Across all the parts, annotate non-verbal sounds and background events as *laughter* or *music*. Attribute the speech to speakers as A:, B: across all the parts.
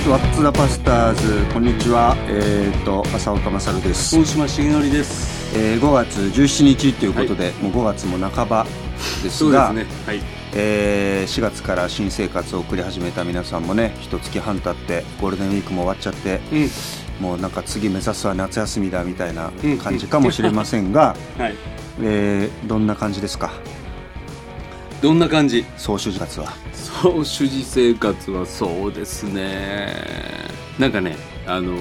A: っ、とワッツダパスターズ。こんにちは。えっ、と浅岡勝です、
B: 大島重則です。
A: えー、5月17日ということで、もう5月も半ばですが
B: そうですね。はい。
A: えー4月から新生活を送り始めた皆さんもね一月半経ってゴールデンウィークも終わっちゃって
B: うん。
A: もうなんか次目指すは夏休みだみたいな感じかもしれませんが、*laughs*
B: はい。
A: えーどんな感じですか？
B: どんな感じ？
A: 総主活は。
B: そう主事生活はそうですね。なんかねあの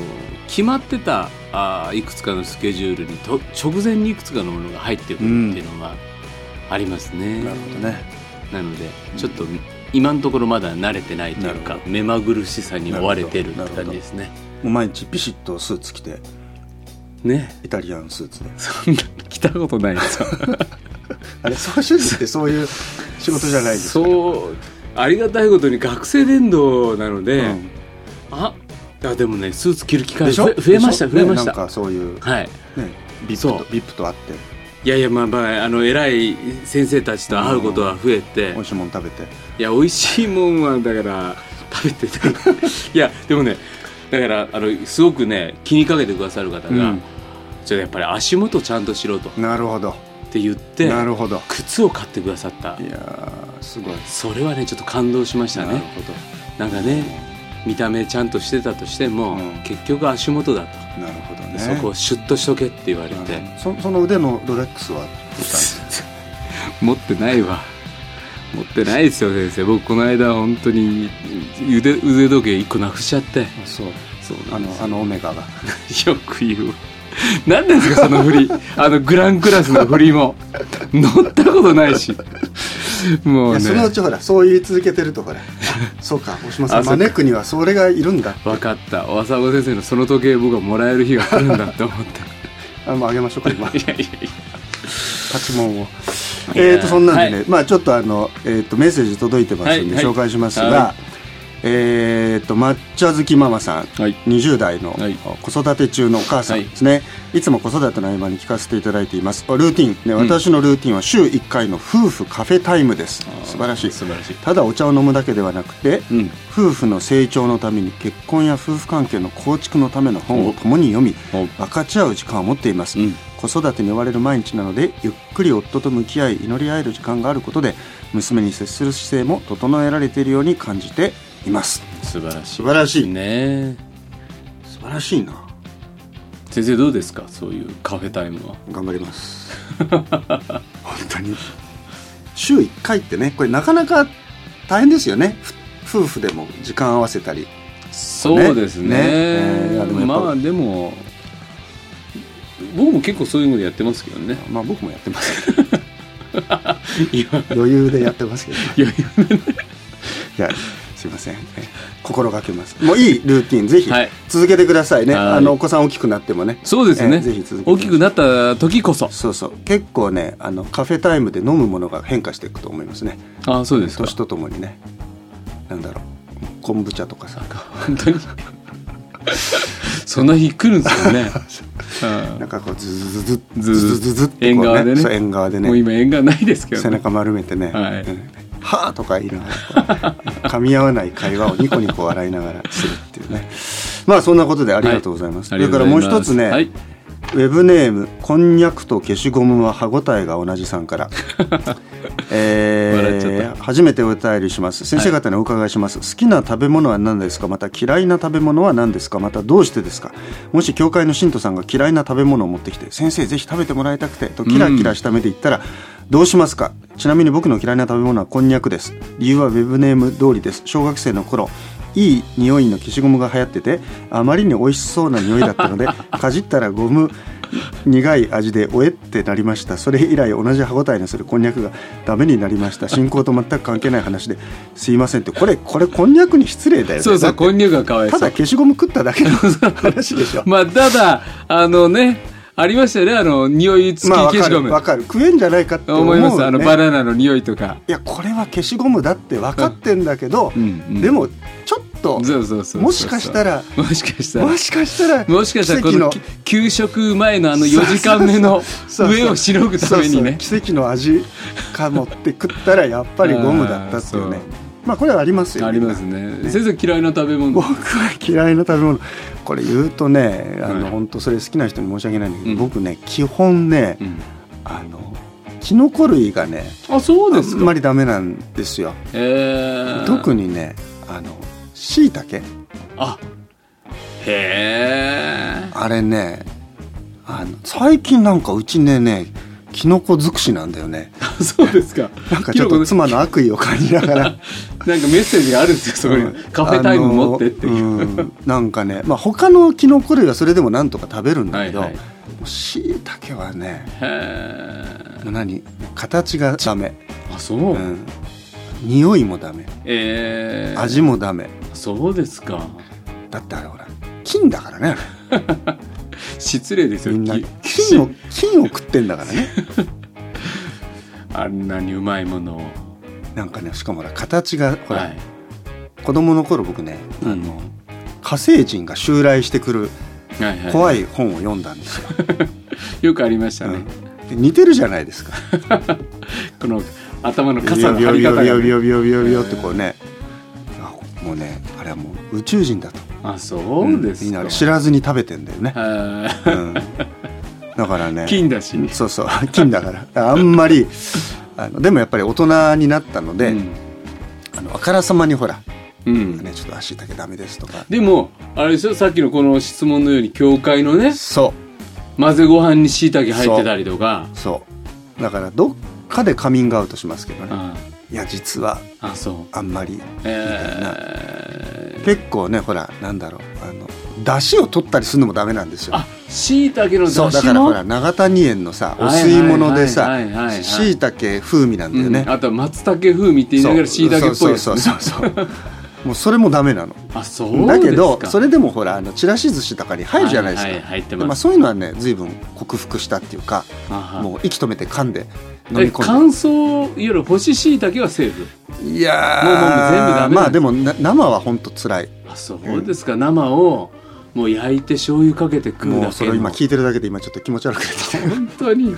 B: 決まってたあーいくつかのスケジュールにと直前にいくつかのものが入ってくるっていうのがありますね、
A: なるほどね。
B: なのでちょっと今のところまだ慣れてないというか目まぐるしさに追われてるって感じですね。
A: もう毎日ピシッとスーツ着て
B: ね。
A: イタリアンスーツで。
B: そんな来たことないです。よ *laughs*
A: あれ総主事ってそういう仕事じゃないです。か
B: そうありがたいことに学生伝道なので、
A: うん。
B: ああでもねスーツ着る機会増えました増えました、
A: ねなんかそういう、ね、
B: はい。
A: ビップとビップと会って。
B: いやいやまあまああの偉い先生たちと会うことは増えて、
A: 美味しいもの食べて。
B: いや美味しいもんはだから食べてて。*laughs* いやでもねだからあのすごくね気にかけてくださる方が、
A: うん。
B: ちょっとやっぱり足元ちゃんとしろと。っ
A: なるほど
B: て言って
A: なるほど。
B: 靴を買ってくださった。
A: いやーすごい。
B: それはねちょっと感動しました
A: なる
B: ね
A: ほど。
B: なんかね見た目ちゃんとしてたとしても、
A: うん。
B: 結局足元だと、
A: なるほどね。
B: そこをシュッとしとけって。言われて、
A: うんそその腕のロレックスは *laughs*
B: 持ってないわ。持ってないですよ先生。僕この間本当に腕腕時計1個なくしちゃって。
A: そう。
B: そう
A: あのあのオメガが。*laughs*
B: よく言う *laughs* 何ですかその振り。あのグランクラスの振りも。乗ったことないし。もね。
A: いうやそのうちほらそう言い続けてるとほら。あそうか大島さん。招くにはそれがいるんだ。
B: 分かった。浅岡先生のその時計僕がもらえる日が来るんだって思って
A: あもうあげましょうか今。
B: いやいやいや。
A: パチモンを。えーとそんなんでね、
B: はい。
A: まあちょっとあの、えー、とメッセージ届いてますんで
B: はいはい。
A: 紹介しますが、
B: は
A: えー、と抹茶好きママさん、
B: はい。
A: 20代の
B: はい。
A: 子育て中のお母さんですね、い、つも子育ての合間に聞かせていただいています。ルーティン、ね、私のルーティンは週1回の夫婦カフェタイムです。素晴らしい。
B: 素晴らしい。
A: ただお茶を飲むだけではなくて、
B: うん。
A: 夫婦の成長のために結婚や夫婦関係の構築のための本を共に読み
B: お。
A: 分かち合う時間を持っています、
B: うん。
A: 子育てに追われる毎日なのでゆっくり夫と向き合い祈り合える時間があることで娘に接する姿勢も整えられているように感じています。
B: 素晴らしい。
A: 素晴らしい。
B: ね。
A: 素晴らしいな。
B: 先生どうですか？そういうカフェタイムは。
A: 頑張ります。*laughs* 本当に。週1回ってねこれなかなか大変ですよね。ふ夫婦でも時間合わせたり。
B: そうですね。
A: ね。えー
B: まあでも僕も結構そういうのでやってますけどね。
A: まあ僕もやってます。け *laughs* ど余裕でやってますけど、ね、
B: いやいや
A: いやすいません、ね心がけます。もういいルーティンぜひ
B: はい。
A: 続けてくださいね、
B: はい。
A: あのお子さん大きくなってもね。
B: そうですね、
A: えーぜひ続けて
B: 大きくなった時こそ。
A: そうそう。結構ねあのカフェタイムで飲むものが変化していくと思いますね。
B: ああそうですか。
A: 年とともにね。なんだろう。昆布茶とかさ。*laughs*
B: 本当に。*laughs* そんな日来るんですよね、*laughs*
A: なんかこうズズズズ
B: ず
A: ズズズズっ
B: 縁側でね。
A: そう縁側で
B: うん、もう
A: ね
B: 今縁がないですけど、ね、
A: 背中丸めてね。
B: はい。
A: うんはあとか言いながら噛み合わない会話をニコニコ笑いながらするっていうね。まあそんなことでありがとうございます、
B: はい。
A: それからもう一つね、
B: はい、
A: ウェブネームこんにゃくと消しゴムは歯ごたえが同じさんから、*laughs* えー初めてお便りします。先生方にお伺いします、好きな食べ物は何ですか？また嫌いな食べ物は何ですか？またどうしてですか？もし教会の信徒さんが嫌いな食べ物を持ってきて先生ぜひ食べてもらいたくてとキラキラした目で言ったら、どうしますか？ちなみに僕の嫌いな食べ物はこんにゃくです。理由はウェブネーム通りです。小学生の頃いい匂いの消しゴムが流行っててあまりに美味しそうな匂いだったので *laughs* かじったらゴム苦い味でおえってなりました。それ以来同じ歯ごたえのするこんにゃくがダメになりました。進行と全く関係ない話ですいませんって。これこれこんにゃくに失礼だよね。
B: そうそうこんにゃくがかわいそう。
A: ただ消しゴム食っただけの話でしょ。*laughs*
B: まあただあのねありましたよねあの匂い付き消しゴム、
A: るわかる。食えんじゃないかって思
B: いますあのバナナの匂いとか。
A: いやこれは消しゴムだって分かってんだけど、
B: うんうん。
A: でもちょっと
B: そうそうそうそう
A: もしかしたら
B: もしかしたら。
A: もしかしたら
B: もしかしたらこのき給食前のあの4時間目の
A: そうそう
B: 上をしのぐためにね。
A: そうそう。奇跡の味かもって食ったらやっぱりゴムだったっていうね *laughs* まあこれはありますよ。
B: ありますね。先生嫌いな食べ物。
A: 僕は嫌いな食べ物。これ言うとねあの、
B: はい。
A: 本当それ好きな人に申し訳ないんだけど、
B: うん。
A: 僕ね基本ね、
B: うん。
A: あのキノコ類がね
B: あそうですか。
A: あんまりダメなんですよ。
B: えー、
A: 特にねあのしいたけ
B: あへえ
A: あれねあの最近なんかうちねねキノコ尽くしなんだよね。*laughs*
B: そうですか。
A: なんかちょっと妻の悪意を感じながら。*laughs*
B: なんかメッセージがあるんですよそこに、
A: うん。
B: カフェタイム持ってっていう、
A: あなんかね、まあ、他のキノコ類はそれでもなんとか食べるんだけど、
B: はいはい。
A: しいたけはね何？形がダメ、
B: あそう、
A: うん、匂いもダメ。
B: えー、
A: 味もダメ。
B: そうですか。
A: だってあれほら金だからねあ *laughs*
B: 失礼ですよ。
A: れみんな
B: き
A: 金を金を食ってんだからね。*laughs*
B: あんなにうまいものを。
A: なんかねしかも形がほら、
B: はい。
A: 子供の頃僕ね、
B: うん。
A: あの火星人が襲来してくる怖い本を読んだんですよ、*laughs*
B: よくありましたね、
A: で似てるじゃないですか。*laughs*
B: この頭の
A: ビ
B: 傘の
A: ヨビヨ
B: 張り方が、ね、
A: ビヨビヨビヨビヨビヨってこうね。あもうねあれはもう宇宙人だと
B: あそうですか、
A: みんな知らずに食べてんだよね、
B: は
A: うん、だからね。
B: い金だし、
A: そうそう。*laughs* 金だから。あんまりあのでもやっぱり大人になったので、
B: うん。
A: あのあからさまにほら、
B: うん。
A: ね、ちょっと足だけダメですとか。
B: でもあれでしょ？さっきのこの質問のように教会のね
A: そう。
B: 混ぜご飯にしいたけ入ってたりとか。
A: そう。だからどっかでカミングアウトしますけどね。
B: あ
A: いや実は
B: あそう。
A: あんまり。
B: えー、
A: 結構ねほらなんだろうあの出汁を取ったりするのもダメなんですよ。
B: あしいたけの？出
A: そうだからほら長谷園のさお
B: はい
A: 吸い物でさしいたけ風味なんだよね、
B: うんあとは松茸風味って言いながらしいたけっぽいやつ、ね、
A: そうそうそうそうもうそれもダメなの。
B: あそうですか。
A: だけどそれでもほらあのちらし寿司とかに入るじゃないですか、
B: はいはい入って
A: でまあ、
B: ます、
A: そういうのはね随分克服したっていうかもう息止めて噛んで飲
B: え
A: み込ん
B: 乾燥いわゆる干ししいたけはセーフ？
A: でいやー
B: もうもう全部ダ
A: まあでもな生は本当辛い。
B: あそうですか、生をもう焼いて醤油かけて食うだけの。
A: もうそれ今聞いてるだけで今ちょっと気持ち悪くなってきて
B: 本当に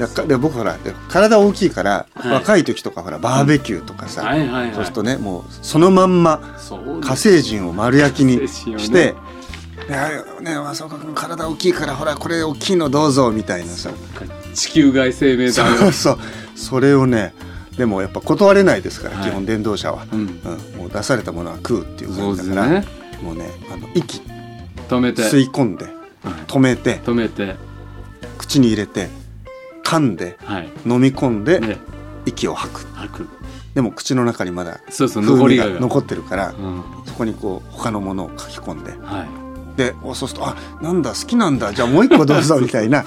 A: だかで僕ほらで体大きいから、
B: はい。
A: 若い時とかほらバーベキューとかさ、
B: はいはいはい。
A: そうするとねもうそのまんま火星人を丸焼きにして「いやね浅岡君体大きいからほらこれ大きいのどうぞ」みたいなさ。
B: 地球外生命
A: そ
B: 体。を
A: うそう。それをねでもやっぱ断れないですから、
B: はい。
A: 基本電動車は、
B: うん。
A: うん、もう出されたものは食うっていう感じだから、
B: ね。
A: もうねあの息。
B: 止めて。
A: 吸い込んで。
B: はい。
A: 止めて。
B: 止めて。
A: 口に入れて噛んで
B: はい。
A: 飲み込んで
B: で
A: 息を吐く。
B: 吐く。
A: でも口の中にまだ
B: そうそう
A: 風味
B: 残りが
A: が残ってるから
B: うん。
A: そこにこう他のものを書き込んで。
B: はい。
A: でおそうすると「あなんだ好きなんだじゃあもう一個どうぞ」*laughs* みたいな。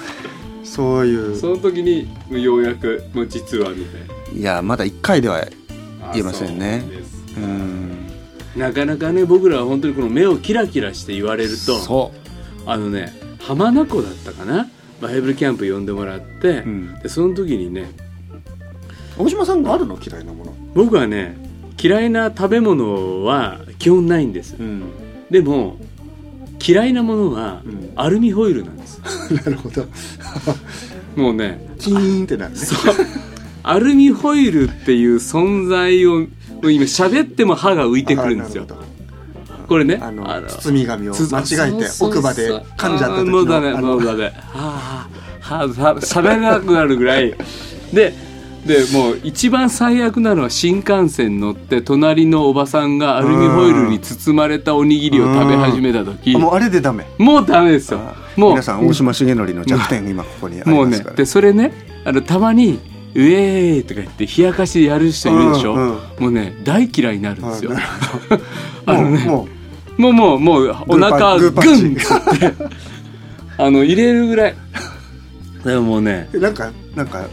A: そういう。
B: その時にようやくもう実はみたいな。い
A: やまだ1回では
B: あ
A: 言えませんね。
B: そうなかなかね僕らは本当にこの目をキラキラして言われるとあのね浜名湖だったかなバイブルキャンプ呼んでもらって、
A: うん。
B: でその時にね
A: 大島さんがあるの？嫌いなもの。
B: 僕はね嫌いな食べ物は基本ないんです。
A: うん。
B: でも嫌いなものは
A: うん。
B: アルミホイルなんです、*laughs*
A: なるほど。*laughs*
B: もうね
A: キーンってなるね。
B: アルミホイルっていう存在を今喋っても歯が浮いてくるんですよ *laughs* これね。
A: あの包み紙を間違えて奥歯で噛んじゃった時の
B: もうダメもうダメ。はあはあしゃべれなくなるぐらい。ででもう一番最悪なのは新幹線乗って隣のおばさんがアルミホイルに包まれたおにぎりを食べ始めた時。
A: あもうあれでダメ。
B: もうダメですよ。もう。
A: 皆さん大島重則の弱点今ここにあり
B: もうね
A: ますから。
B: でそれねあのたまに「ウェーイ!」とか言って冷やかしでやる人いるでしょ、
A: うんうん。
B: もうね大嫌いになるんですよ、あ *laughs* のね。
A: もう
B: もうもうもうお腹グ
A: ン
B: ンってあの入れるぐらい。でももうね
A: えなんかなんか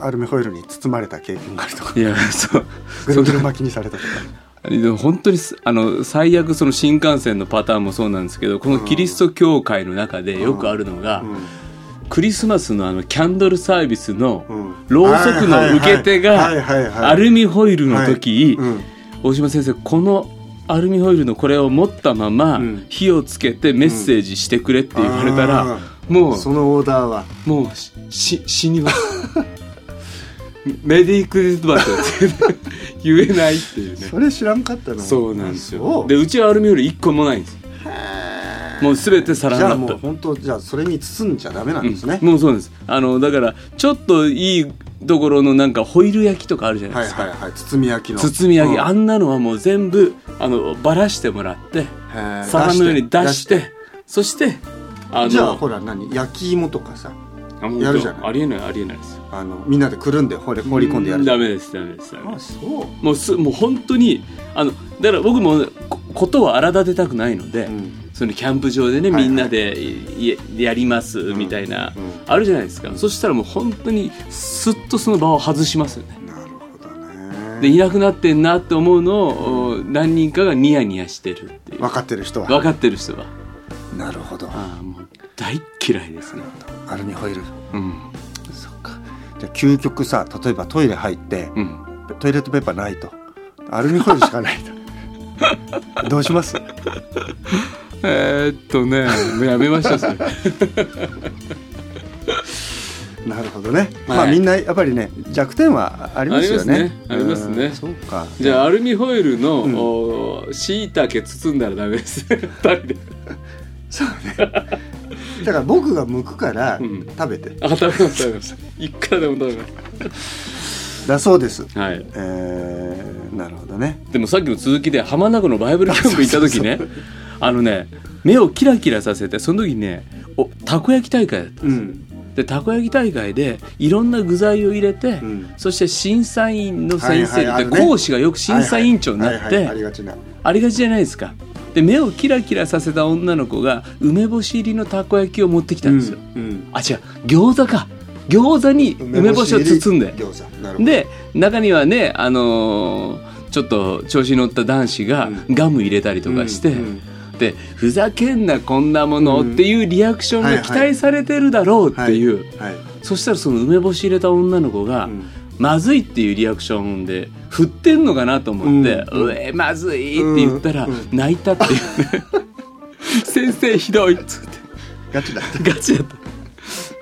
A: アルミホイルに包まれた経験があるとか。
B: いやそう。
A: ぐるぐる巻きにされたとか。
B: でも本当にすあの最悪その新幹線のパターンもそうなんですけどこのキリスト教会の中でよくあるのが、クリスマスのあのキャンドルサービスの
A: うん。
B: ろうそくの受け手がアルミホイルの時、
A: うん。
B: 大島先生このアルミホイルのこれを持ったまま
A: うん。
B: 火をつけてメッセージしてくれって言われたら、
A: あ
B: もう
A: そのオーダーは？
B: もうしし死にます。*laughs* メディクリスマスって言えないっていうね。
A: それ知らんかったの？
B: そうなんですよ。でうちはアルミホイル1個もないんですもう全てサラン
A: じゃあもう本当じゃあそれに包んじゃダメなんですね、
B: うん。もうそうです。あのだからちょっといいところのなんかホイル焼きとかあるじゃないですか、
A: はいはいはい。包み焼きの。
B: 包み焼き、
A: うん。
B: あんなのはもう全部あのばらしてもらって皿の上に出してそしてあの
A: じゃあほら何？焼き芋とかさやるじゃない？
B: ありえないありえないです。よ
A: あのみんなでくるんで放り込んでやる。
B: ダメですダメですダメ
A: あ
B: です。
A: そう。
B: もうすもう本当にあのだから僕もこことを荒立てたくないので、
A: うん。
B: そのキャンプ場でね、みんなでいやりますみたいな、
A: うん。
B: あるじゃないですか、そしたらもう本当にすっとその場を外しますよねでいなくなってんなって思うのを、お何人かがニヤニヤしてるっていう。
A: 分かってる人は。
B: 分かってる人は。
A: なるほど。
B: ああもう大っ嫌いですね。
A: アルミホイル。
B: うん。
A: そっか。じゃあ究極さ例えばトイレ入って、
B: うん。
A: トイレットペーパーないと。アルミホイルしかないと。*laughs* どうします？
B: えー、っとねやめましょうそれ
A: なるほどね、
B: はい。
A: まあみんなやっぱりね弱点はありますよね。
B: ありますね。
A: そうか。
B: じゃあアルミホイルのしいたけ包んだらダメです。*laughs*
A: そうね。だから僕が剥くから
B: うん。
A: 食べて、
B: あ食べます食べます。いくらでも食べます。
A: だそうです。
B: はい。
A: えー、なるほどね。
B: でもさっきの続きで浜名湖のバイブルキャンプ行った時ね *laughs* あのね目をキラキラさせてその時にねおたこ焼き大会だった
A: うん
B: でたこ焼き大会でいろんな具材を入れて、
A: うん。
B: そして審査員の先生で、
A: はいはいね。
B: 講師がよく審査委員長になって、
A: はいはいはいありがちな。
B: ありがちじゃないですか。で目をキラキラさせた女の子が梅干し入りのたこ焼きを持ってきたんですよ、
A: うんうん。
B: あ違う。餃子か。餃子に梅干しを包んで。で中にはねあのーちょっと調子に乗った男子が
A: うん。
B: ガム入れたりとかして、
A: うんうん
B: でふざけんなこんなものっていうリアクションが期待されてるだろうっていう、
A: はい
B: そしたらその梅干し入れた女の子が、
A: うん。
B: まずいっていうリアクションで振ってんのかなと思って「
A: う
B: えまずい」って言ったら、泣いたっていうね。*laughs* 先生ひどいっつって。
A: ガチだった。
B: ガチだった。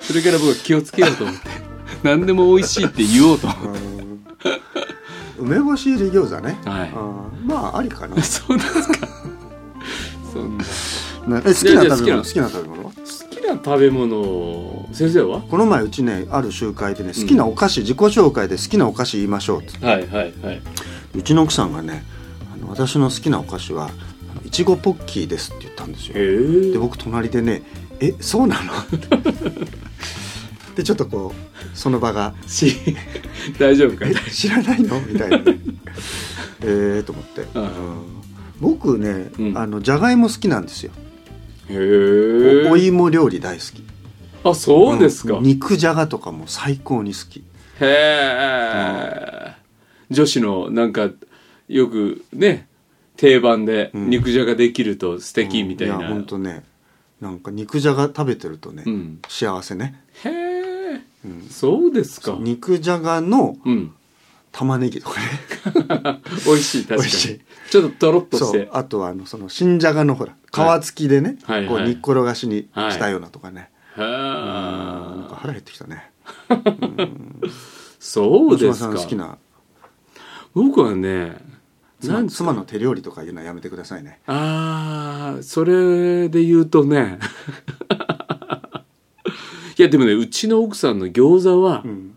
B: それから僕は気をつけようと思って。何でも美味しいって言おうと思って。
A: うん。梅干し入り餃子ね、
B: はい。
A: うんまあありかな。*laughs*
B: そうですかそん。な
A: なえ好きな食べ物好
B: 好
A: きな食べ物？は
B: 好きな食べ物先生は？
A: この前うちねある集会でね好きなお菓子、自己紹介で好きなお菓子言いましょうって。
B: はいはいはい。う
A: ちの奥さんがねあの私の好きなお菓子はあのいちごポッキーですって言ったんですよ。
B: へえ。
A: で僕隣でね「えそうなの? *laughs*」でちょっとこうその場が
B: し *laughs* 大丈夫「か
A: え知らないの?」みたいなね。*laughs* ええと思って、
B: うん
A: うん僕ね、
B: うん。
A: あのじゃがいも好きなんですよ、
B: へえ
A: おお芋料理大好き。
B: あそうですか、
A: ん。肉じゃがとかも最高に好き。
B: へえ、女子のなんかよくね定番で
A: うん。
B: 肉じゃができると素敵みたいな、
A: や本当ね。なんか肉じゃが食べてるとね、
B: うん。
A: 幸せね、
B: へえ、
A: うん。
B: そうですか。
A: 肉じゃがの
B: うん
A: 玉ねぎとかね。*laughs*
B: 美味しい確かに。
A: 美味しい。
B: ちょっととろっとし
A: そう。
B: て
A: あとはあのその新じゃがのほら皮付きでね、
B: はい。はい
A: こう煮っころがしにしたようなとかね、
B: へ
A: なんか
B: え
A: 腹減ってきたね。*laughs*
B: そうですか。
A: 好きな？
B: 僕はね
A: 妻妻の手料理とか言うのはやめてくださいね。
B: ああそれで言うとね。*laughs* いやでもねうちの奥さんの餃子は、
A: うん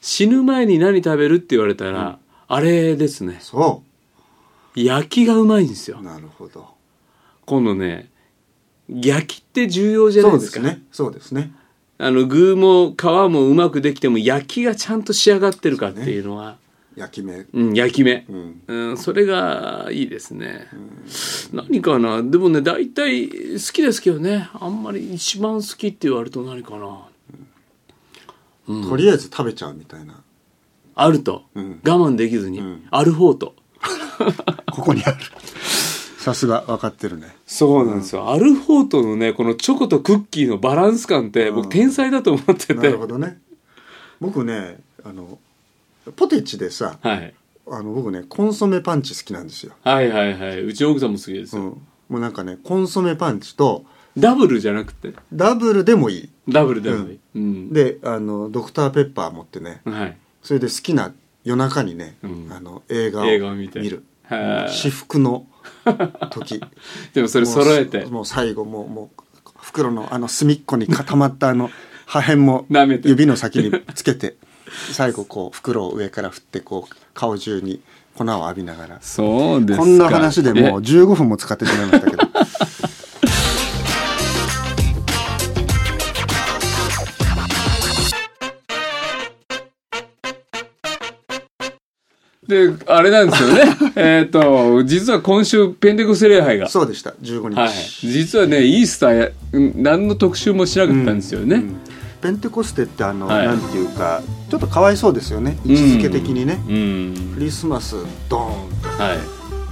B: 死ぬ前に何食べるって言われたら、あれですね。
A: そ
B: 焼きがうまいんですよ。
A: うなるほど。
B: 今度ね焼きって重要じゃないでか。
A: そうですすね。そうですね。
B: あの具も皮もうまくできても焼きがちゃんと仕上がってるかっていうのは
A: 焼き目。
B: うん焼き目。
A: うん。
B: うん、それがいいですね、何かな？でもね大体好きですけどね。あんまり一番好きって言われると何かな？
A: とりあえず食べちゃうみたいな。
B: あると、
A: うん。
B: 我慢できずに、
A: うん。
B: アルフォート
A: ここにある。さすが分かってるね。
B: そうなんですよ、アルフォートのねこのチョコとクッキーのバランス感って僕天才だと思ってて、
A: なるほどね。僕ねあのポテチでさ
B: はい、
A: あの僕ねコンソメパンチ好きなんですよ、
B: はいはいはい。うちの奥さんも好きですよ、
A: うん、もうなんかねコンソメパンチと
B: ダブルじゃなくて？
A: ダブルでもいい。
B: ダブルでもいい、うん。
A: であのドクターペッパー持ってね。
B: はい。
A: それで好きな夜中にね、
B: うん。
A: あの映画を
B: 映画を見て。
A: る。
B: はい
A: 至福の時。*laughs*
B: でもそれ揃えて。
A: もう最後もうもう袋のあの隅っこに固まったあの *laughs* 破片も指の先につけて最後こう袋を上から振ってこう顔中に粉を浴びながら。
B: そうですか
A: こんな話でもう
B: え
A: 15分も使ってしまいましたけど
B: であれなんですよね。*laughs* えっと実は今週ペンテコステ礼拝が。
A: そうでした。15日、
B: はい。実はねイースター何の特集もしなかったんですよね、
A: うんペンテコステってあの、
B: はい。
A: なんていうかちょっとかわいそうですよね。位置づけ的にね、
B: うん。
A: クリスマスドーンと。
B: はい。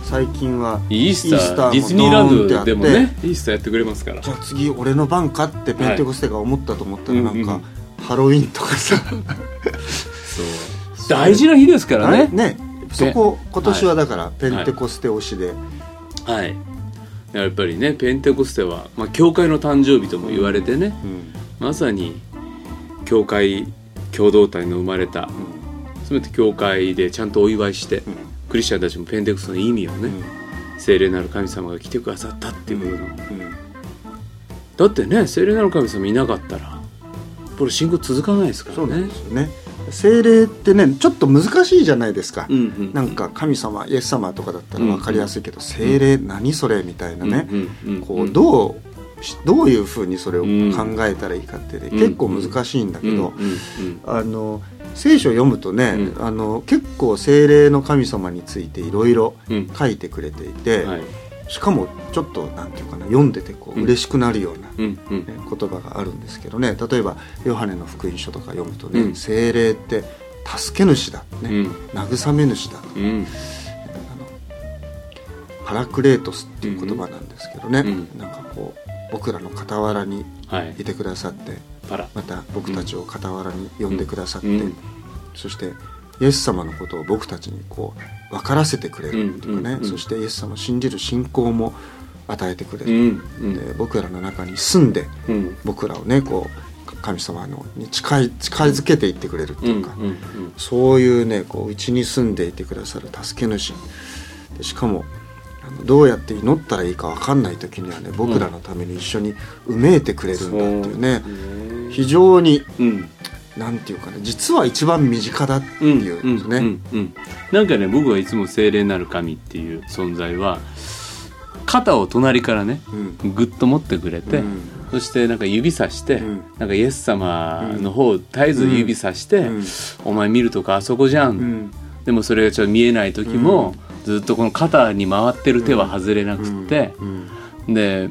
A: 最近は
B: イースター
A: も
B: ディズニーランドでもねイースターやってくれますから。
A: じゃあ次俺の番かってペンテコステが思ったと思ったらなんか、
B: うん。
A: ハロウィンとかさ。
B: そう大事な日ですからね。
A: ね。そこ今年はだからペンテコステ推しで、
B: はい。やっぱりねペンテコステは、まあ、教会の誕生日とも言われてね、
A: うん。
B: まさに教会共同体の生まれた全て教会でちゃんとお祝いして、
A: うん。
B: クリスチャンたちもペンテコステの意味をね、聖霊なる神様が来てくださったっていうことの、だってね聖霊なる神様いなかったらこれ信仰続かないですからね。
A: ですよね精霊ってねちょっと難しいじゃないですか、
B: うんうん
A: なんか神様イエス様とかだったら分かりやすいけど、精霊何それみたいなね、
B: うんうんうん
A: こうどうしどういうふうにそれを考えたらいいかってね、
B: うん
A: 結構難しいんだけど、
B: うんうん
A: あの聖書を読むとね、
B: うん。
A: あの結構精霊の神様についていろいろ
B: うんうん。
A: 書いてくれていて、
B: はい
A: しかもちょっとなんていうかな読んでてこう
B: うん。
A: 嬉しくなるような、ね言葉があるんですけどね。例えばヨハネの福音書とか読むとね、
B: うん。
A: 精霊って助け主だ、ね
B: うん。
A: 慰め主だ
B: うん。
A: あのパラクレートスっていう言葉なんですけどね、
B: うん。
A: なんかこう僕らの傍らに
B: はい。
A: いてくださってまた僕たちを傍らに呼んでくださって、
B: うん。
A: そしてイエス様のことを僕たちにこう分からせてくれるっていうかね、そしてイエス様を信じる信仰も与えてくれ
B: う
A: る、で僕らの中に住んで
B: うん。
A: 僕らをねこう神様のに近い近づけていってくれるっていうか、そういうねこううちに住んでいてくださる助け主。でしかもあのどうやって祈ったらいいか分かんない時にはね僕らのために一緒にうめいてくれるんだっていうね、非常に
B: うん
A: なんていうかね実は一番身近だって
B: うん
A: いうんですね。
B: うんうん。うんなんかね僕はいつも聖霊なる神っていう存在は肩を隣からね
A: うん。
B: ぐっと持ってくれて、
A: うん。
B: そしてなんか指さして、
A: うん。
B: なんかイエス様の方を絶えず指さして、
A: うん。
B: お前見るとこあそこじゃん、
A: うん。
B: でもそれがちょっと見えない時も、ずっとこの肩に回ってる手は外れなくって、
A: うん。
B: で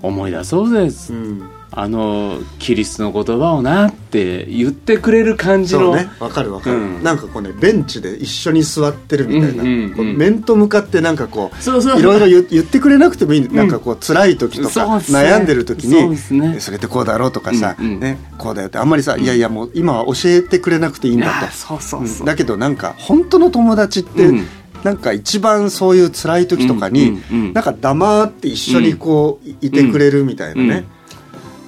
B: 思い出そうです、
A: うん
B: あのキリストの言葉をなって言ってくれる感じの、
A: そうね。わかるわかる、
B: うん。
A: なんかこうねベンチで一緒に座ってるみたいな、
B: うんうんうん
A: こう面と向かってなんかこう
B: そうそう。
A: いろいろ言言ってくれなくてもいい、なんかこう辛い時とか、
B: ね。
A: 悩んでる時に
B: そね。
A: れってこうだろうとかさ、
B: うんうん。
A: ね、こうだよってあんまりさ、いやいやもう今は教えてくれなくていいんだと。
B: あそうそうそう。
A: うん。だけどなんか本当の友達って、
B: うん。
A: なんか一番そういう辛い時とかに、
B: うんうんうん
A: なんか黙って一緒にこう、いいてくれるみたいなね、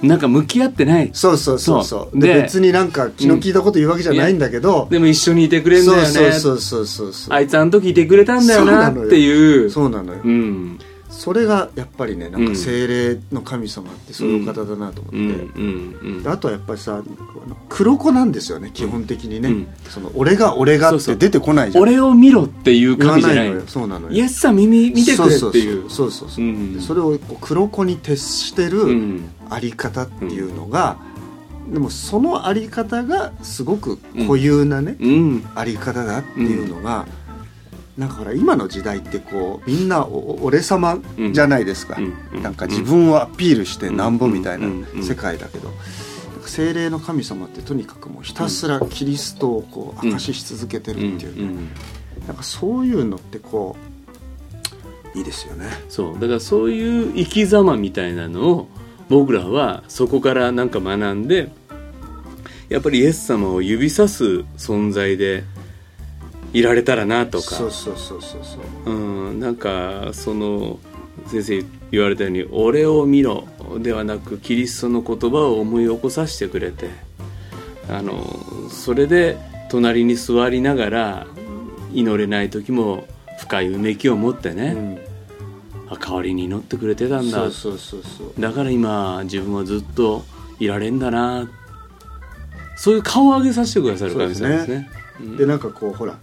B: なんか向き合ってない。
A: そうそうそうそう。
B: そう。で
A: で別になんか気の利いたこと言うわけじゃないんだけど、
B: でも一緒にいてくれんだよね。
A: そうそうそうそうそう。
B: あいつあの時いてくれたんだよなっていう。
A: そうなのよ、
B: うん
A: それがやっぱりねなん
B: うん。
A: か精霊の神様ってそういう方だなと思って、
B: うんうん
A: であとはやっぱりさ黒子なんですよね基本的にね、
B: うん。
A: その俺が俺がって出てこないじゃん。
B: 俺を見ろっていう神じゃない
A: そうなのよ。
B: イエスさん耳見てくれっていう。
A: そうそうそうそう、
B: うん。
A: でそれをこう黒子に徹して
B: う
A: る
B: ん。
A: あり方っていうのが、でもそのあり方がすごく固有なね、
B: うん。
A: あり方だっていうのが、なんかほら今の時代ってこうみんなお俺様じゃないですか、
B: うんうん
A: なんか自分をアピールしてなんぼみたいな世界だけど、精霊の神様ってとにかくもうひたすらキリストをこう証しし続けてるっていうね、
B: ん。
A: なんかそういうのってこういいですよね。
B: そう。だからそういう生き様みたいなのを僕らはそこからなんか学んでやっぱりイエス様を指さす存在でいられたらなとか。
A: そうそうそうそうそう。
B: うん、なんかその先生言われたように「俺を見ろ」ではなくキリストの言葉を思い起こさせてくれて。あのそれで隣に座りながら祈れない時も深いうめきを持ってね、
A: うん。
B: あ代わりに祈ってくれてたんだ。
A: そうそうそうそう。
B: だから今自分はずっといられんだな。そういう顔を上げさせてくださる神様ですね。
A: でなんかこうほら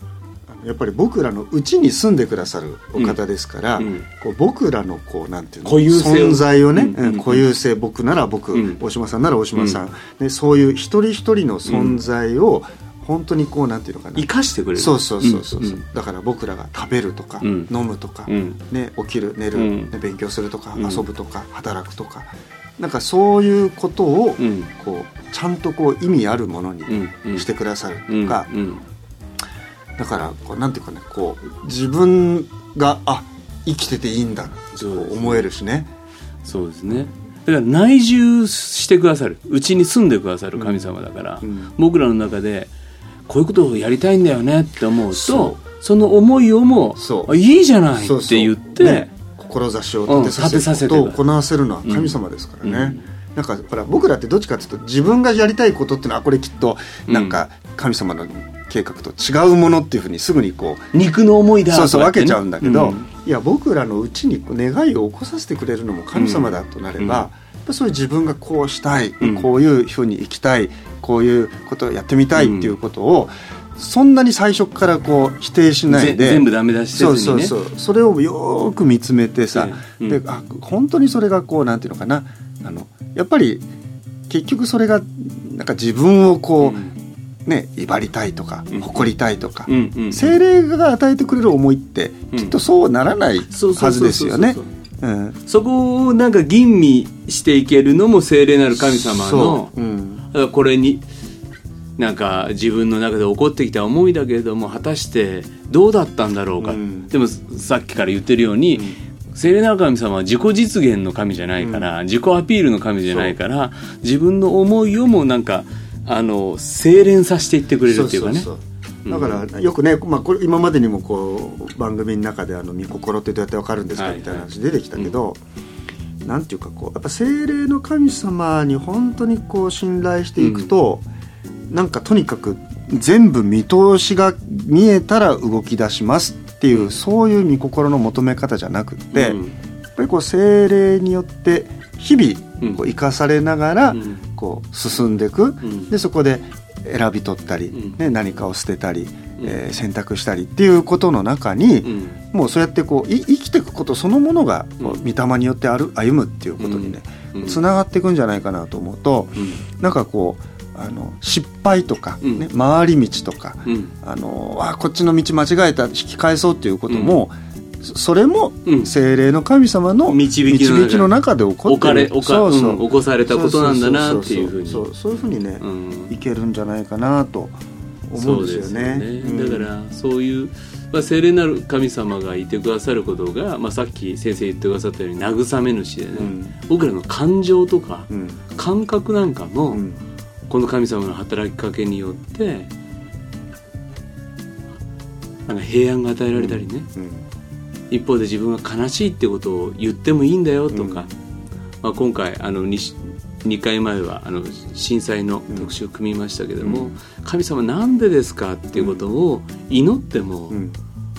A: やっぱり僕らのうちに住んでくださるお方ですから、
B: うん。うん
A: こう僕らのこうなんていうの存在をね、
B: うん。
A: 固有性僕なら僕、
B: うん。
A: 大島さんなら大島さん、ね、そういう一人一人の存在を本当にこうなんていうのかな。
B: 生かしてくれる。
A: そうそうそうそう、
B: ん。ん。
A: だから僕らが食べるとか、
B: うん。
A: 飲むとか、
B: うん。
A: ね、起きる寝る、勉強するとか、
B: うん。
A: 遊ぶとか働くとか。なんかそういうことを、
B: うん。
A: こうちゃんとこう意味あるものにしてくださる
B: うん。
A: とか、
B: うん
A: だからこうなんていうかねこう自分があ生きてていいんだって思えるしね。
B: そうですね。だから内住してくださる。うちに住んでくださる神様だから、
A: うん。
B: 僕らの中でこういうことをやりたいんだよねって思うと
A: そ
B: その思いをも
A: そう。
B: あいいじゃないって言って
A: ね志を立てさせる
B: て
A: ことを行わせるのは神様ですからね、
B: うん。
A: なんかほら僕らってどっちかっていうと自分がやりたいことっていうのはこれきっとなんか神様の計画と違うものっていうふうにすぐにこう
B: 肉の思いだ
A: そうそう分けちゃうんだけど、
B: うん。
A: いや僕らのうちに願いを起こさせてくれるのも神様だとなれば、
B: うん。
A: やっぱそういう自分がこうしたい、
B: うん。
A: こういうふうに生きたいこういうことをやってみたいっていうことを、そんなに最初からこう否定しない
B: ぜ
A: で
B: 全部ダメ出しせ
A: そう
B: ずにね。
A: そうそう。それをよーく見つめてさ、
B: うん。
A: であ本当にそれがこうなんていうのかな。あのやっぱり結局それがなんか自分をこう、
B: うん
A: ね威張りたいとか、
B: うん。
A: 誇りたいとか、
B: うんうん
A: 精霊が与えてくれる思いって
B: うん。
A: きっとそうならないはずですよね。
B: そこをなんか吟味していけるのも聖霊なる神様の
A: そう。うん。
B: これになんか自分の中で起こってきた思いだけれども果たしてどうだったんだろうか、
A: うん。
B: でもさっきから言ってるように、聖霊なる神様は自己実現の神じゃないから、自己アピールの神じゃないから自分の思いをもなんかあの精錬させていってくれるっていうかね。
A: だからよくね、まあ、これ今までにもこう番組の中であの「御心ってどうやってわかるんですか?」
B: はい
A: みたいな話出てきたけど、なんていうかこうやっぱ精霊の神様に本当にこう信頼していくと、なんかとにかく全部見通しが見えたら動き出しますっていう、そういう御心の求め方じゃなくって、
B: うん。
A: やっぱりこう精霊によって日々こう生かされながら
B: うん
A: こう進んでいく、
B: ん。
A: でそこで選び取ったり、
B: うん。
A: ね、何かを捨てたり、えー選択したりっていうことの中に、
B: うん。
A: もうそうやってこうい生きていくことそのものがこう
B: うん。
A: 御霊によってある歩むっていうことにね
B: うん。
A: つな、がっていくんじゃないかなと思うと
B: うん。
A: なんかこうあの失敗とか、
B: うん。
A: ね回り道とか、
B: うん。
A: あのあこっちの道間違えた引き返そうっていうことも、そそれも
B: うん。
A: 精霊の神様の
B: 導きの中
A: で。起こってる。
B: れ置か
A: そうそう。
B: うん起こされたことなんだなっていうふうに。
A: そういうふうにね、
B: うん。
A: いけるんじゃないかなと思うんですよね。うん。
B: だからそういう、まあ、聖霊なる神様がいてくださることが、まあ、さっき先生言ってくださったように慰め主でね、
A: うん。
B: 僕らの感情とか
A: うん。
B: 感覚なんかも、
A: うん。
B: この神様の働きかけによってなんか平安が与えられたりね、
A: うん
B: 一方で自分は悲しいってことを言ってもいいんだよとか、
A: うん。
B: まあ、今回あの 2, 2回前はあの震災の特集を組みましたけども、
A: うん。
B: 神様なんでですかっていうことを祈っても
A: うん。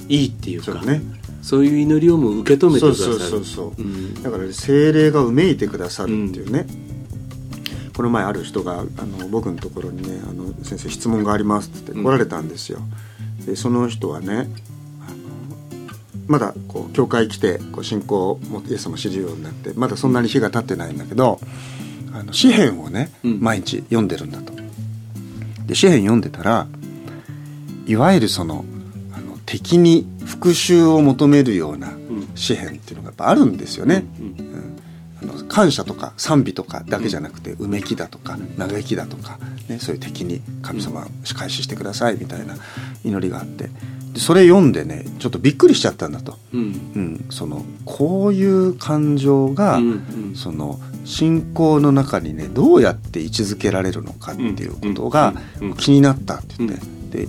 B: いいっていうか、
A: そうね。
B: そういう祈りをも受け止めてくださる。
A: そうそうそう
B: うん。
A: だから精霊がうめいてくださるっていうね、この前ある人があの僕のところにね「あの先生質問があります」って来られたんですよ、でその人はねまだこう教会来てこう信仰もイエス様を知るようになってまだそんなに日が経ってないんだけどあの詩篇をね、
B: うん。
A: 毎日読んでるんだと。で詩篇読んでたらいわゆるそのあの敵に復讐を求めるような
B: うん。
A: 詩篇っていうのがやっぱあるんですよね、
B: うん
A: あの感謝とか賛美とかだけじゃなくて、うめきだとか嘆きだとか、ね、そういう敵に神様仕返ししてくださいみたいな祈りがあってでそれ読んでねちょっとびっくりしちゃったんだと、
B: うん。
A: うん、そのこういう感情が、
B: うんうん。
A: その信仰の中にねどうやって位置づけられるのかっていうことが
B: うんうん
A: 気になったって言って、で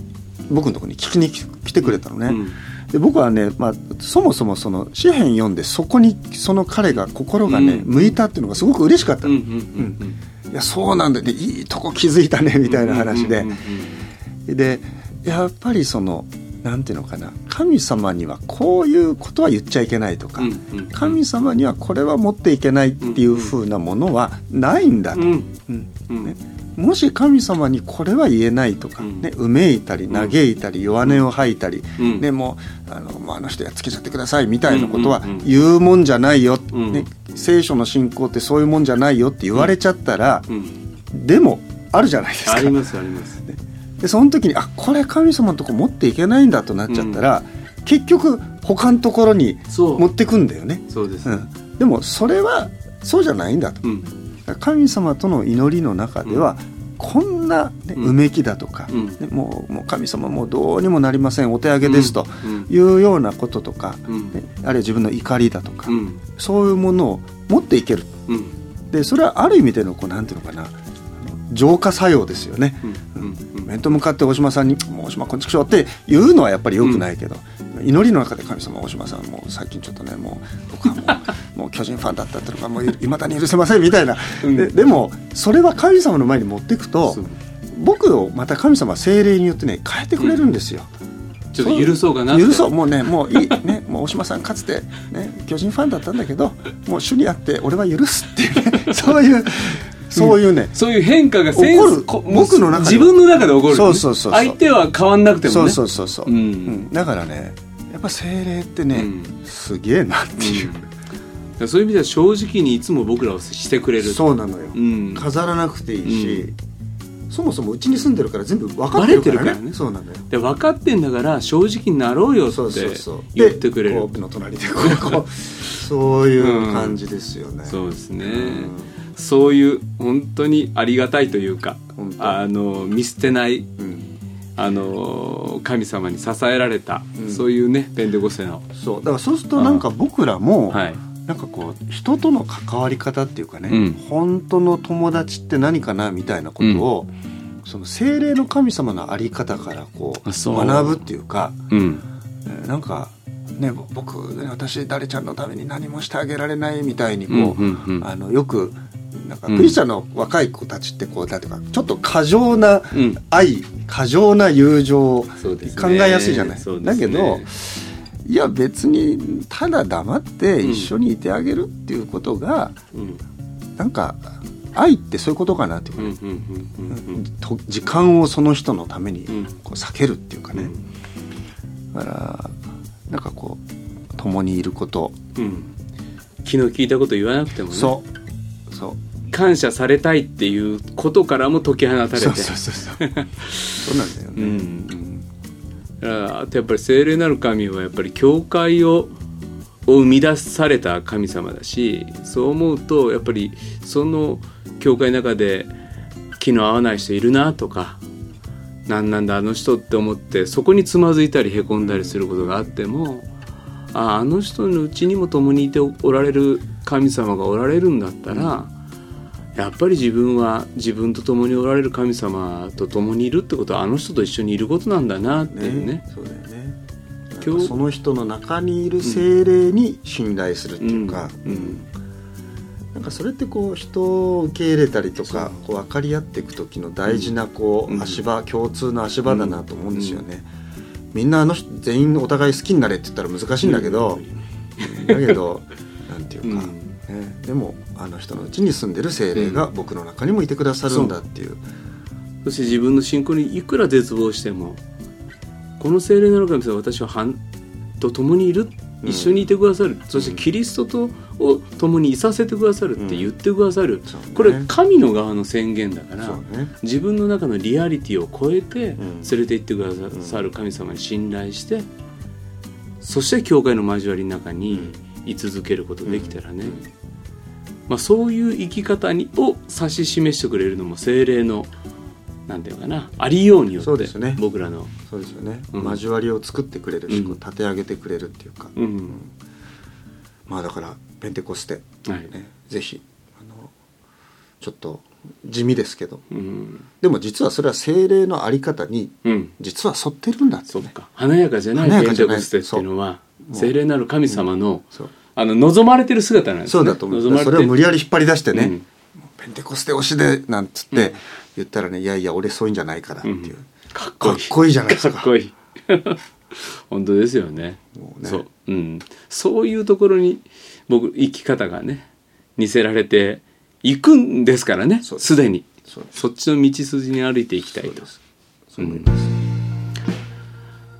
A: 僕のところに聞きに来てくれたのね。
B: うん。
A: で僕はね、まあ、そもそもその詩篇読んでそこにその彼が心がね、
B: うん。
A: 向いたっていうのがすごく嬉しかったの、
B: うんうんうん
A: いやそうなんだでいいとこ気づいたねみたいな話で、
B: うんうんうん。
A: でやっぱりそのなんていうのかな。神様にはこういうことは言っちゃいけないとか、
B: うんうん
A: 神様にはこれは持っていけないっていうふうなものはないんだと、
B: うん
A: ね。もし神様にこれは言えないとか、
B: うん。
A: ね、うめいたり嘆いたり弱音を吐いたり、
B: うん。
A: でもうあのもうあの人やっつけちゃってくださいみたいなことは言うもんじゃないよ、
B: うん。
A: ね、聖書の信仰ってそういうもんじゃないよって言われちゃったら、
B: うん。
A: でもあるじゃないですか。
B: ありますあります
A: でその時にあこれ神様のとこ持っていけないんだとなっちゃったら、結局他のところに持ってくんだよね、
B: そうです。
A: うん、でもそれはそうじゃないんだと。
B: うん。
A: 神様との祈りの中では、こんな、ね
B: うん。
A: うめきだとか、
B: うん。
A: ねもうもう神様もうどうにもなりませんお手上げですと
B: うん。
A: いうようなこととか、
B: うん。
A: ねあるいは自分の怒りだとか、
B: うん。
A: そういうものを持っていける。
B: うん。
A: でそれはある意味でのこうなんていうのかな浄化作用ですよね。
B: うん。うん
A: 面と向かって大島さんに「もう大島こんちくしょう」って言うのはやっぱり良くないけど、祈りの中で神様大島さんもう最近ちょっとねもう僕はもうもう巨人ファンだったっていうのがもういまだに許せませんみたいな、
B: うん。
A: ででもそれは神様の前に持っていくと僕をまた神様は精霊によってね変えてくれるんですよ。
B: ちょっと許そうかな
A: 許そう。もうねもういい。ねもう大島さんかつてね巨人ファンだったんだけどもう主にあって俺は許すっていうね *laughs* そういうそういうね、
B: そういう変化が
A: 起こる
B: こ
A: 僕の中で
B: 自分の中で起こる
A: そうそうそうそう。
B: 相手は変わんなくてもね。
A: そうそうそうそう、
B: うん。
A: うん。だからねやっぱ精霊ってね、
B: うん。
A: すげえなっていう、
B: うん。そういう意味では正直にいつも僕らをしてくれる
A: そうなのよ、
B: うん。
A: 飾らなくていいし、そもそもうちに住んでるから全部分かってるからね。そうなのよ。
B: で分かってんだから正直になろうよ
A: そう
B: って
A: そうそう
B: 言ってくれる。
A: でこう僕の隣でこうこうそういう感じですよね、
B: そうですね、
A: うん
B: そういう本当にありがたいというかあの見捨てない
A: うん。
B: あの神様に支えられた、
A: うん。
B: そういうねペンテコステの。
A: そうだからそうするとなんか僕らも、
B: はい。
A: なんかこう人との関わり方っていうかね、
B: うん。
A: 本当の友達って何かなみたいなことを、その精霊の神様のあり方からこう学ぶっていうか
B: うん。
A: えーなんかねぼ僕ね私誰ちゃんのために何もしてあげられないみたいにこう、
B: うんうんうん。
A: あのよくなんか
B: うん
A: クリスチャンの若い子たちってこうなんていうかちょっと過剰な
B: うん。
A: 愛過剰な友情を考えやすいじゃない、
B: ね。
A: だけどいや別にただ黙って一緒にいてあげるっていうことが、
B: うん。
A: なんか愛ってそういうことかなっていうか時間をその人のために
B: うん。
A: こう避けるっていうかね、だからなんかこう共にいること、
B: うん。昨日聞いたこと言わなくてもね。
A: そ
B: 感謝されたいっていうことからも解き放たれて。
A: そうそうそうそう。そうなんだよね、
B: うん。あとやっぱり聖霊なる神はやっぱり教会をを生み出された神様だしそう思うとやっぱりその教会の中で気の合わない人いるなとか何なんだあの人って思ってそこにつまずいたりへこんだりすることがあってもああの人のうちにも共にいておられる神様がおられるんだったら、やっぱり自分は自分と共におられる神様と共にいるってことはあの人と一緒にいることなんだなっていうね。
A: そうだよね。
B: 今日
A: その人の中にいる精霊に信頼するっていうか、
B: うん。うん。
A: なんかそれってこう人を受け入れたりとかこう分かり合っていく時の大事なこう、
B: うん。
A: 足場共通の足場だなと思うんですよね、みんなあの人全員お互い好きになれって言ったら難しいんだけど、だけどなんていうか、
B: うん
A: ね、でもあの人のうちに住んでる精霊が僕の中にもいてくださるんだっていう、
B: そして自分の信仰にいくら絶望してもこの聖霊なる神様は私ははんと共にいる。
A: うん。
B: 一緒にいてくださる、そしてキリストとを共にいさせてくださるって言ってくださる、
A: そうね。
B: これ神の側の宣言だから、
A: ね。
B: 自分の中のリアリティを超えて
A: ん。
B: 連れて行ってくださる神様に信頼して、そして教会の交わりの中に居続けることできたらね、まあ、そういう生き方にを指し示してくれるのも精霊のなんていうのかな。ありようによって
A: そうですね。
B: 僕らの、
A: そうですよね、
B: うん。
A: 交わりを作ってくれるし、
B: うん。
A: 立て上げてくれるっていうか、
B: うん。
A: まあだからペンテコステ、
B: はい。
A: ね、ぜひあのちょっと地味ですけど。
B: うん。
A: でも実はそれは精霊のあり方に
B: うん、
A: 実は沿ってるんだってね。
B: そっか。華やかじゃないペン
A: 華やかじゃない。
B: テコステっていうのは精霊なる神様の,、
A: そう。
B: あの望まれてる姿なんですね。
A: そうだと思うそれを無理やり引っ張り出してね、
B: うん。
A: ペンテコステ推しでなんつって言ったらねいやいや俺そういうんじゃないからっていう、
B: かっこいい。
A: かっこいいじゃないですか。
B: かっこいい。*laughs* 本当ですよね。
A: ね。
B: そう、うん、そういうところに僕生き方がね似せられていくんですからね。
A: す。
B: すでに。
A: そ
B: っちの道筋に歩いていきたいと。
A: そう思います、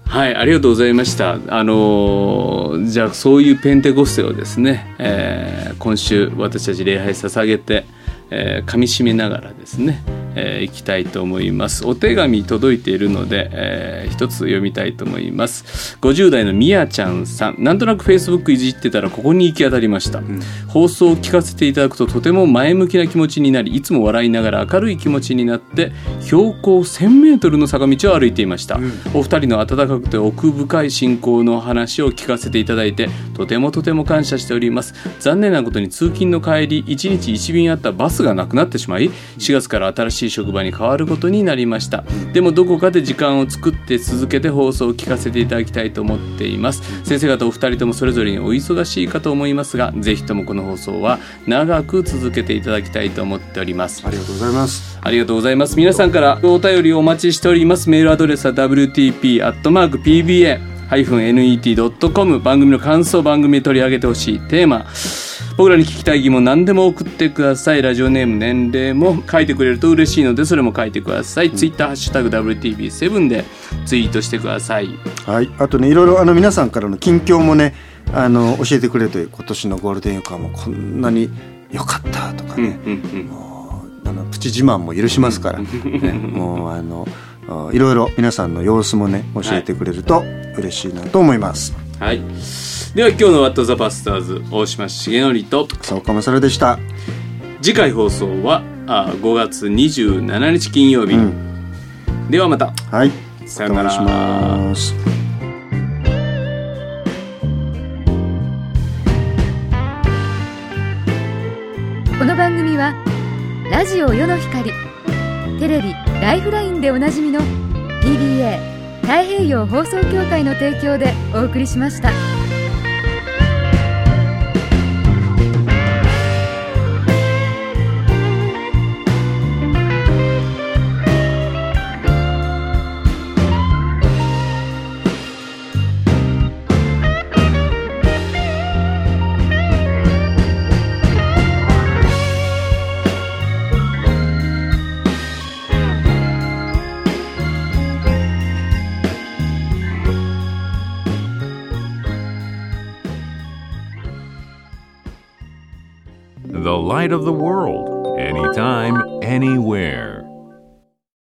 B: はいありがとうございました。あのーじゃあそういうペンテコステをですね、えー今週私たち礼拝捧げて、えー噛み締めながらですね、えーいきたいと思います。お手紙届いているので、えー一つ読みたいと思います。50代のみやちゃんさんなんとなくフェイスブックいじってたらここに行き当たりました、放送を聞かせていただくととても前向きな気持ちになりいつも笑いながら明るい気持ちになって標高 1000m の坂道を歩いていました、お二人の温かくて奥深い信仰の話を聞かせていただいてとてもとても感謝しております。残念なことに通勤の帰り1日1便あったバスがなくなってしまい4月から新しい職場に変わることになりました。でもどこかで時間を作って続けて放送を聞かせていただきたいと思っています。先生方お二人ともそれぞれにお忙しいかと思いますがぜひともこの放送は長く続けていただきたいと思っております。
A: ありがとうございます。
B: ありがとうございます。皆さんからお便りをお待ちしております。メールアドレスは wtp.pba-net.com 番組の感想、番組で取り上げてほしいテーマ、僕らに聞きたい疑問何でも送ってください。ラジオネーム、年齢も書いてくれると嬉しいので、それも書いてください。ツイッターハッシュタグ WTP7 でツイートしてください。
A: はい、あとねいろいろあの皆さんからの近況もねあの教えてくれるという今年のゴールデンウィークはもうこんなに良かったとか
B: うん
A: ね、
B: うんうん。
A: もうあのプチ自慢も許しますから、ね、もうあのあいろいろ皆さんの様子もね教えてくれると嬉しいなと思います。
B: はい。では今日の What the Bastards 大島重則と
A: そうかまさるでした。
B: 次回放送はあ5月27日金曜日。
A: うん、
B: ではまた。
A: はい、
B: さよなら
A: お願いします。
C: この番組はラジオ世の光テレビ「ライフライン」でおなじみの PBA 太平洋放送協会の提供でお送りしました。
D: Light of the world, anytime, anywhere.